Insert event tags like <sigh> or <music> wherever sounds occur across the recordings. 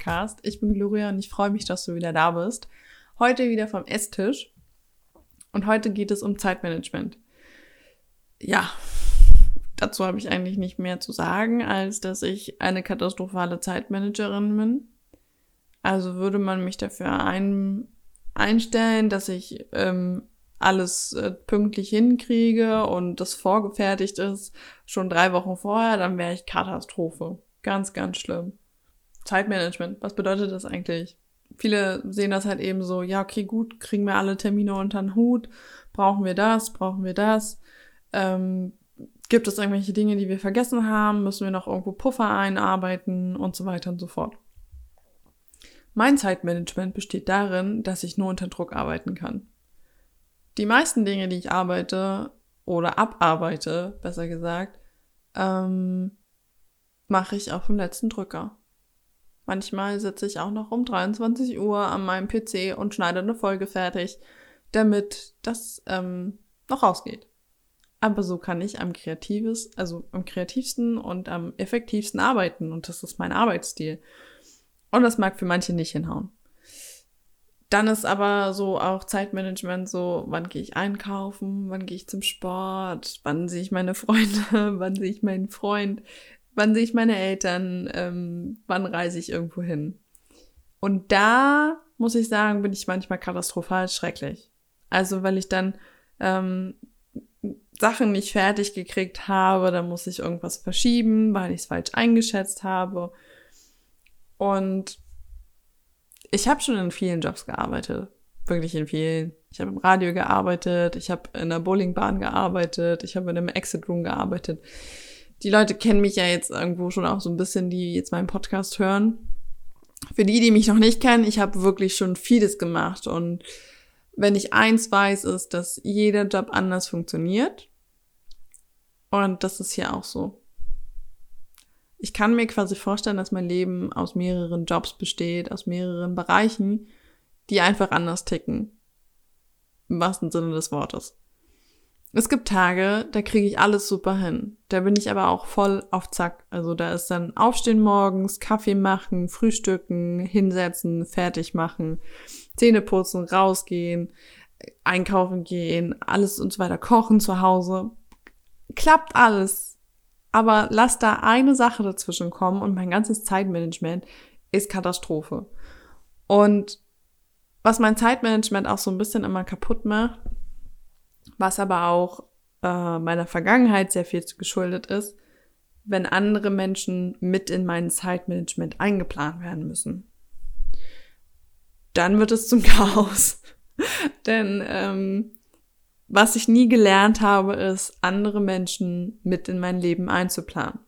Podcast. Ich bin Gloria und ich freue mich, dass du wieder da bist. Heute wieder vom Esstisch. Und heute geht es um Zeitmanagement. Ja, dazu habe ich eigentlich nicht mehr zu sagen, als dass ich eine katastrophale Zeitmanagerin bin. Also würde man mich dafür ein, einstellen, dass ich ähm, alles äh, pünktlich hinkriege und das vorgefertigt ist, schon drei Wochen vorher, dann wäre ich Katastrophe. Ganz, ganz schlimm. Zeitmanagement, was bedeutet das eigentlich? Viele sehen das halt eben so, ja, okay, gut, kriegen wir alle Termine unter den Hut, brauchen wir das, brauchen wir das, ähm, gibt es irgendwelche Dinge, die wir vergessen haben, müssen wir noch irgendwo Puffer einarbeiten und so weiter und so fort. Mein Zeitmanagement besteht darin, dass ich nur unter Druck arbeiten kann. Die meisten Dinge, die ich arbeite oder abarbeite, besser gesagt, ähm, mache ich auf dem letzten Drücker. Manchmal sitze ich auch noch um 23 Uhr an meinem PC und schneide eine Folge fertig, damit das ähm, noch rausgeht. Aber so kann ich am kreatives, also am kreativsten und am effektivsten arbeiten und das ist mein Arbeitsstil. Und das mag für manche nicht hinhauen. Dann ist aber so auch Zeitmanagement so, wann gehe ich einkaufen, wann gehe ich zum Sport, wann sehe ich meine Freunde, <laughs> wann sehe ich meinen Freund, wann sehe ich meine Eltern, ähm, wann reise ich irgendwo hin. Und da muss ich sagen, bin ich manchmal katastrophal schrecklich. Also weil ich dann ähm, Sachen nicht fertig gekriegt habe, dann muss ich irgendwas verschieben, weil ich es falsch eingeschätzt habe. Und ich habe schon in vielen Jobs gearbeitet. Wirklich in vielen. Ich habe im Radio gearbeitet, ich habe in der Bowlingbahn gearbeitet, ich habe in einem Exit Room gearbeitet. Die Leute kennen mich ja jetzt irgendwo schon auch so ein bisschen, die jetzt meinen Podcast hören. Für die, die mich noch nicht kennen, ich habe wirklich schon vieles gemacht. Und wenn ich eins weiß, ist, dass jeder Job anders funktioniert. Und das ist hier auch so ich kann mir quasi vorstellen, dass mein Leben aus mehreren Jobs besteht, aus mehreren Bereichen, die einfach anders ticken. Im wahrsten Sinne des Wortes. Es gibt Tage, da kriege ich alles super hin. Da bin ich aber auch voll auf Zack. Also da ist dann Aufstehen morgens, Kaffee machen, Frühstücken, hinsetzen, fertig machen, Zähne putzen, rausgehen, einkaufen gehen, alles und so weiter, kochen zu Hause. Klappt alles aber lass da eine Sache dazwischen kommen und mein ganzes Zeitmanagement ist Katastrophe. Und was mein Zeitmanagement auch so ein bisschen immer kaputt macht, was aber auch äh, meiner Vergangenheit sehr viel geschuldet ist, wenn andere Menschen mit in mein Zeitmanagement eingeplant werden müssen. Dann wird es zum <laughs> Chaos. Denn ähm, was ich nie gelernt habe, ist, andere Menschen mit in mein Leben einzuplanen.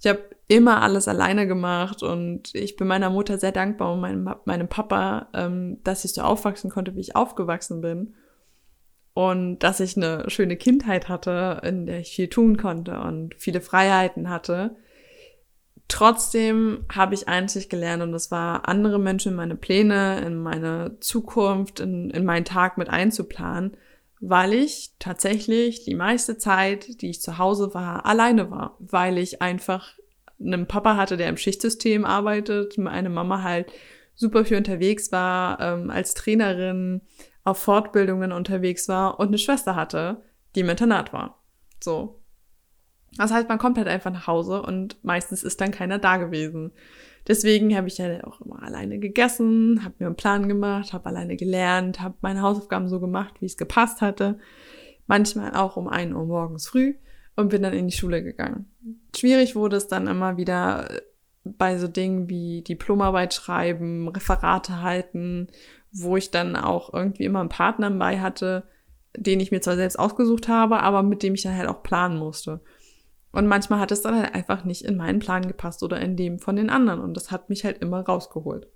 Ich habe immer alles alleine gemacht und ich bin meiner Mutter sehr dankbar und meinem, meinem Papa, ähm, dass ich so aufwachsen konnte, wie ich aufgewachsen bin. Und dass ich eine schöne Kindheit hatte, in der ich viel tun konnte und viele Freiheiten hatte. Trotzdem habe ich einzig gelernt und das war, andere Menschen in meine Pläne, in meine Zukunft, in, in meinen Tag mit einzuplanen weil ich tatsächlich die meiste Zeit, die ich zu Hause war, alleine war, weil ich einfach einen Papa hatte, der im Schichtsystem arbeitet, eine Mama halt super viel unterwegs war, ähm, als Trainerin auf Fortbildungen unterwegs war und eine Schwester hatte, die im Internat war. So. Das heißt, man kommt halt einfach nach Hause und meistens ist dann keiner da gewesen. Deswegen habe ich ja auch immer alleine gegessen, habe mir einen Plan gemacht, habe alleine gelernt, habe meine Hausaufgaben so gemacht, wie es gepasst hatte. Manchmal auch um ein Uhr morgens früh und bin dann in die Schule gegangen. Schwierig wurde es dann immer wieder bei so Dingen wie Diplomarbeit schreiben, Referate halten, wo ich dann auch irgendwie immer einen Partner bei hatte, den ich mir zwar selbst ausgesucht habe, aber mit dem ich dann halt auch planen musste. Und manchmal hat es dann halt einfach nicht in meinen Plan gepasst oder in dem von den anderen. Und das hat mich halt immer rausgeholt.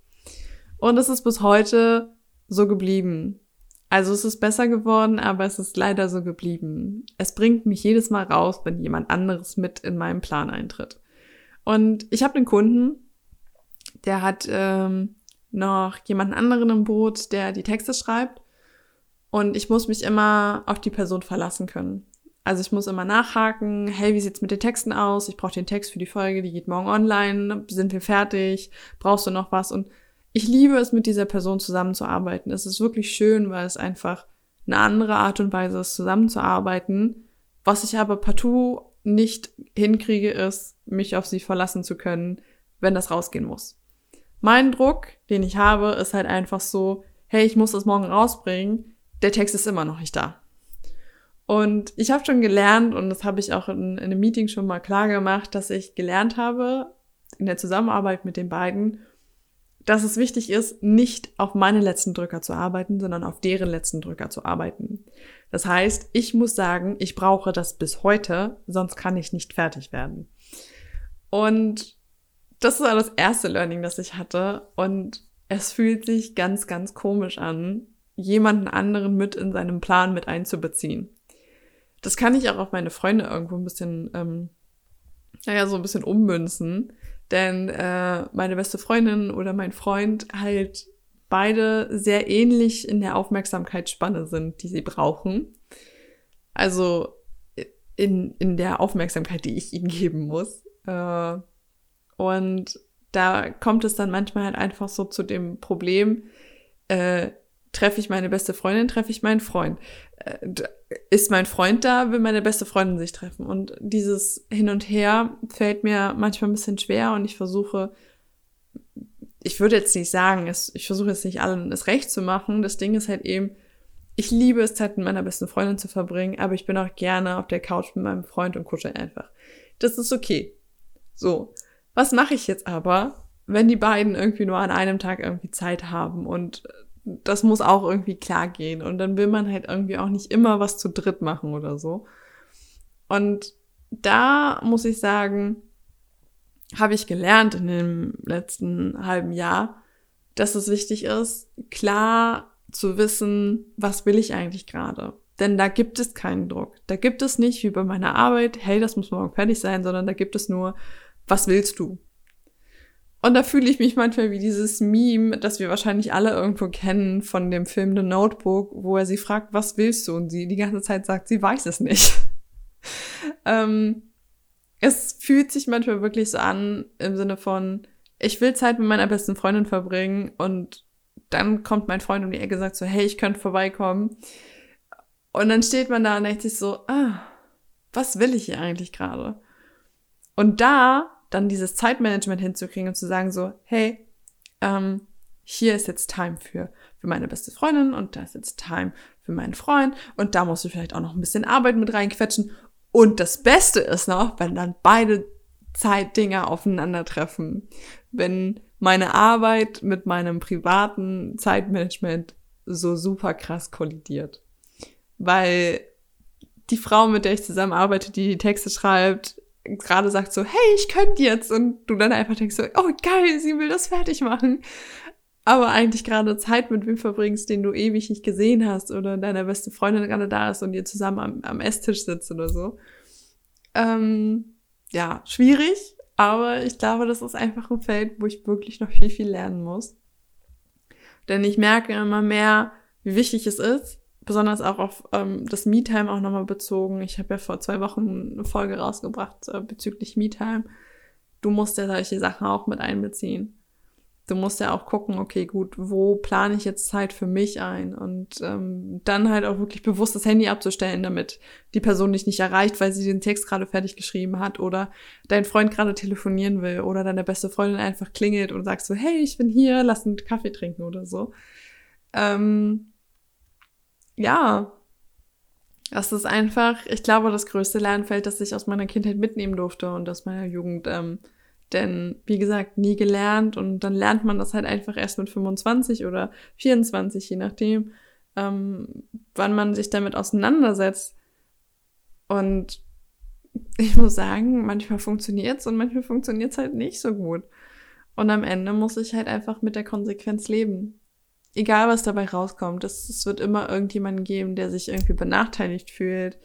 Und es ist bis heute so geblieben. Also es ist besser geworden, aber es ist leider so geblieben. Es bringt mich jedes Mal raus, wenn jemand anderes mit in meinen Plan eintritt. Und ich habe einen Kunden, der hat ähm, noch jemanden anderen im Boot, der die Texte schreibt. Und ich muss mich immer auf die Person verlassen können. Also ich muss immer nachhaken, hey, wie sieht's mit den Texten aus? Ich brauche den Text für die Folge, die geht morgen online. Sind wir fertig? Brauchst du noch was? Und ich liebe es, mit dieser Person zusammenzuarbeiten. Es ist wirklich schön, weil es einfach eine andere Art und Weise ist, zusammenzuarbeiten. Was ich aber partout nicht hinkriege, ist, mich auf sie verlassen zu können, wenn das rausgehen muss. Mein Druck, den ich habe, ist halt einfach so, hey, ich muss das morgen rausbringen. Der Text ist immer noch nicht da. Und ich habe schon gelernt, und das habe ich auch in, in einem Meeting schon mal klar gemacht, dass ich gelernt habe, in der Zusammenarbeit mit den beiden, dass es wichtig ist, nicht auf meine letzten Drücker zu arbeiten, sondern auf deren letzten Drücker zu arbeiten. Das heißt, ich muss sagen, ich brauche das bis heute, sonst kann ich nicht fertig werden. Und das war das erste Learning, das ich hatte. Und es fühlt sich ganz, ganz komisch an, jemanden anderen mit in seinem Plan mit einzubeziehen das kann ich auch auf meine Freunde irgendwo ein bisschen, ähm, naja, so ein bisschen ummünzen. Denn äh, meine beste Freundin oder mein Freund halt beide sehr ähnlich in der Aufmerksamkeitsspanne sind, die sie brauchen. Also in, in der Aufmerksamkeit, die ich ihnen geben muss. Äh, und da kommt es dann manchmal halt einfach so zu dem Problem, äh, treffe ich meine beste Freundin, treffe ich meinen Freund. Äh, ist mein Freund da, will meine beste Freundin sich treffen. Und dieses Hin und Her fällt mir manchmal ein bisschen schwer und ich versuche, ich würde jetzt nicht sagen, ich versuche jetzt nicht allen es recht zu machen. Das Ding ist halt eben, ich liebe es, Zeit mit meiner besten Freundin zu verbringen, aber ich bin auch gerne auf der Couch mit meinem Freund und kuschel einfach. Das ist okay. So. Was mache ich jetzt aber, wenn die beiden irgendwie nur an einem Tag irgendwie Zeit haben und das muss auch irgendwie klar gehen. Und dann will man halt irgendwie auch nicht immer was zu dritt machen oder so. Und da muss ich sagen, habe ich gelernt in dem letzten halben Jahr, dass es wichtig ist, klar zu wissen, was will ich eigentlich gerade. Denn da gibt es keinen Druck. Da gibt es nicht wie bei meiner Arbeit, hey, das muss morgen fertig sein, sondern da gibt es nur, was willst du? Und da fühle ich mich manchmal wie dieses Meme, das wir wahrscheinlich alle irgendwo kennen von dem Film The Notebook, wo er sie fragt, was willst du? Und sie die ganze Zeit sagt, sie weiß es nicht. <laughs> ähm, es fühlt sich manchmal wirklich so an im Sinne von, ich will Zeit mit meiner besten Freundin verbringen und dann kommt mein Freund um die Ecke und sagt so, hey, ich könnte vorbeikommen. Und dann steht man da und denkt sich so, ah, was will ich hier eigentlich gerade? Und da dann dieses Zeitmanagement hinzukriegen und zu sagen so, hey, ähm, hier ist jetzt Time für, für meine beste Freundin und da ist jetzt Time für meinen Freund und da musst du vielleicht auch noch ein bisschen Arbeit mit reinquetschen. Und das Beste ist noch, wenn dann beide Zeitdinger aufeinandertreffen. Wenn meine Arbeit mit meinem privaten Zeitmanagement so super krass kollidiert. Weil die Frau, mit der ich zusammen arbeite, die die Texte schreibt, gerade sagt so, hey, ich könnte jetzt und du dann einfach denkst so, oh geil, sie will das fertig machen. Aber eigentlich gerade Zeit mit wem verbringst, den du ewig nicht gesehen hast oder deine beste Freundin gerade da ist und ihr zusammen am, am Esstisch sitzt oder so. Ähm, ja, schwierig, aber ich glaube, das ist einfach ein Feld, wo ich wirklich noch viel, viel lernen muss. Denn ich merke immer mehr, wie wichtig es ist, besonders auch auf ähm, das Me-Time auch nochmal bezogen. Ich habe ja vor zwei Wochen eine Folge rausgebracht äh, bezüglich Me-Time. Du musst ja solche Sachen auch mit einbeziehen. Du musst ja auch gucken, okay, gut, wo plane ich jetzt Zeit für mich ein? Und ähm, dann halt auch wirklich bewusst das Handy abzustellen, damit die Person dich nicht erreicht, weil sie den Text gerade fertig geschrieben hat oder dein Freund gerade telefonieren will oder deine beste Freundin einfach klingelt und sagst so, hey, ich bin hier, lass einen Kaffee trinken oder so. Ähm, ja, das ist einfach, ich glaube, das größte Lernfeld, das ich aus meiner Kindheit mitnehmen durfte und aus meiner Jugend. Ähm, denn, wie gesagt, nie gelernt und dann lernt man das halt einfach erst mit 25 oder 24, je nachdem, ähm, wann man sich damit auseinandersetzt. Und ich muss sagen, manchmal funktioniert's und manchmal funktioniert's halt nicht so gut. Und am Ende muss ich halt einfach mit der Konsequenz leben egal was dabei rauskommt, es, es wird immer irgendjemanden geben, der sich irgendwie benachteiligt fühlt,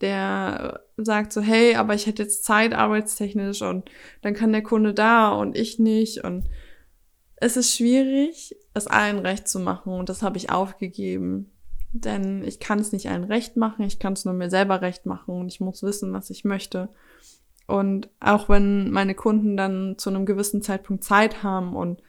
der sagt so, hey, aber ich hätte jetzt Zeit arbeitstechnisch und dann kann der Kunde da und ich nicht und es ist schwierig, es allen recht zu machen und das habe ich aufgegeben. Denn ich kann es nicht allen recht machen, ich kann es nur mir selber recht machen und ich muss wissen, was ich möchte. Und auch wenn meine Kunden dann zu einem gewissen Zeitpunkt Zeit haben und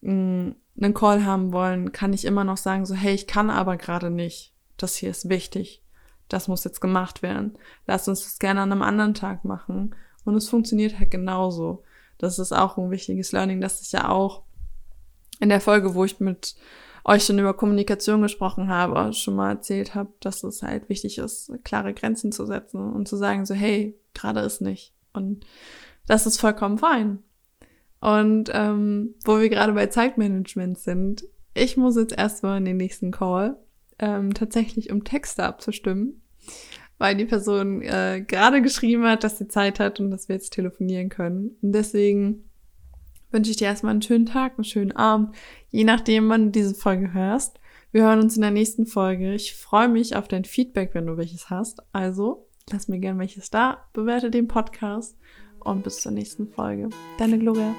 mh, mm, einen Call haben wollen, kann ich immer noch sagen, so, hey, ich kann aber gerade nicht. Das hier ist wichtig. Das muss jetzt gemacht werden. Lass uns das gerne an einem anderen Tag machen. Und es funktioniert halt genauso. Das ist auch ein wichtiges Learning, das ich ja auch in der Folge, wo ich mit euch schon über Kommunikation gesprochen habe, schon mal erzählt habe, dass es halt wichtig ist, klare Grenzen zu setzen und zu sagen, so, hey, gerade ist nicht. Und das ist vollkommen fein. Und ähm, wo wir gerade bei Zeitmanagement sind, ich muss jetzt erstmal in den nächsten Call, ähm, tatsächlich um Texte abzustimmen, weil die Person äh, gerade geschrieben hat, dass sie Zeit hat und dass wir jetzt telefonieren können. Und deswegen wünsche ich dir erstmal einen schönen Tag, einen schönen Abend, je nachdem, wann du diese Folge hörst. Wir hören uns in der nächsten Folge. Ich freue mich auf dein Feedback, wenn du welches hast. Also, lass mir gern welches da, bewerte den Podcast und bis zur nächsten Folge. Deine Gloria.